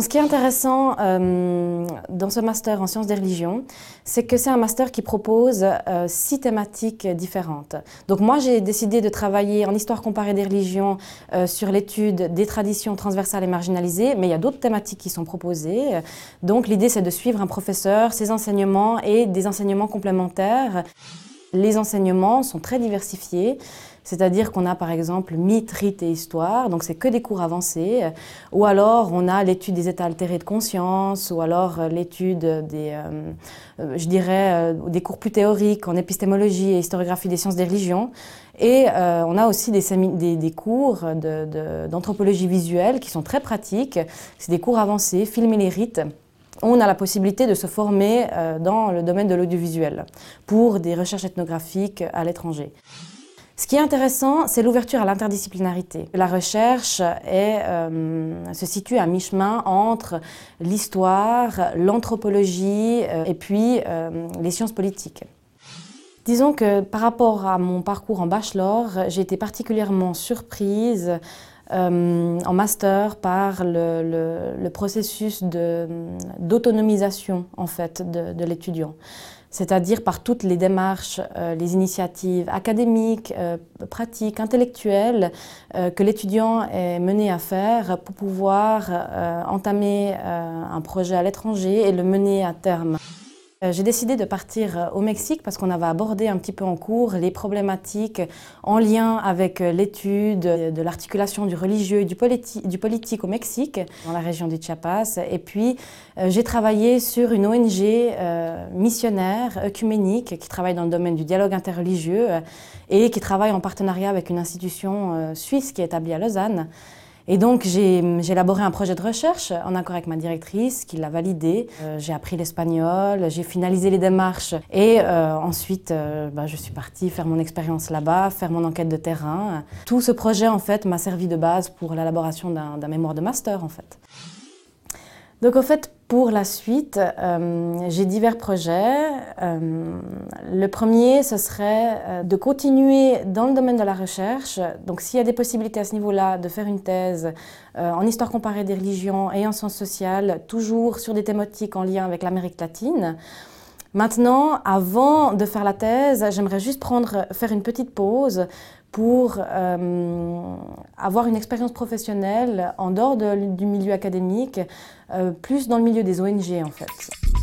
ce qui est intéressant euh, dans ce master en sciences des religions, c'est que c'est un master qui propose euh, six thématiques différentes. Donc moi, j'ai décidé de travailler en histoire comparée des religions euh, sur l'étude des traditions transversales et marginalisées, mais il y a d'autres thématiques qui sont proposées. Donc l'idée, c'est de suivre un professeur, ses enseignements et des enseignements complémentaires. Les enseignements sont très diversifiés, c'est-à-dire qu'on a par exemple mythe, rite et histoire, donc c'est que des cours avancés, ou alors on a l'étude des états altérés de conscience, ou alors euh, l'étude des, euh, euh, je dirais, des cours plus théoriques en épistémologie et historiographie des sciences des religions. Et on a aussi des, cours d'anthropologie visuelle qui sont très pratiques, c'est des cours avancés, filmer les rites on a la possibilité de se former euh, dans le domaine de l'audiovisuel pour des recherches ethnographiques à l'étranger. Ce qui est intéressant, c'est l'ouverture à l'interdisciplinarité. La recherche euh, se situe à mi-chemin entre l'histoire, l'anthropologie euh, et puis les sciences politiques. Disons que par rapport à mon parcours en bachelor, j'ai été particulièrement surprise euh, en master par le, processus d'autonomisation en fait de, l'étudiant c'est-à-dire par toutes les démarches, euh, les initiatives académiques, euh, pratiques, intellectuelles que l'étudiant est mené à faire pour pouvoir entamer un projet à l'étranger et le mener à terme. Euh, j'ai décidé de partir euh, au Mexique parce qu'on avait abordé un petit peu en cours les problématiques en lien avec euh, l'étude de l'articulation du religieux et du, politique au Mexique, dans la région du Chiapas. Et puis, j'ai travaillé sur une ONG missionnaire, œcuménique, qui travaille dans le domaine du dialogue interreligieux et qui travaille en partenariat avec une institution suisse qui est établie à Lausanne. Et donc j'ai élaboré un projet de recherche en accord avec ma directrice qui l'a validé. Euh, j'ai appris l'espagnol, j'ai finalisé les démarches et euh, ensuite euh, bah, je suis partie faire mon expérience là-bas, faire mon enquête de terrain. Tout ce projet en fait m'a servi de base pour l'élaboration d'un mémoire de master en fait. Donc au fait, pour la suite, euh, j'ai divers projets. Euh, le premier, ce serait euh, de continuer dans le domaine de la recherche. Donc s'il y a des possibilités à ce niveau-là, de faire une thèse en histoire comparée des religions et en sciences sociales, toujours sur des thématiques en lien avec l'Amérique latine. Maintenant, avant de faire la thèse, j'aimerais juste prendre, faire une petite pause pour euh, avoir une expérience professionnelle en dehors du milieu académique, euh, plus dans le milieu des ONG en fait.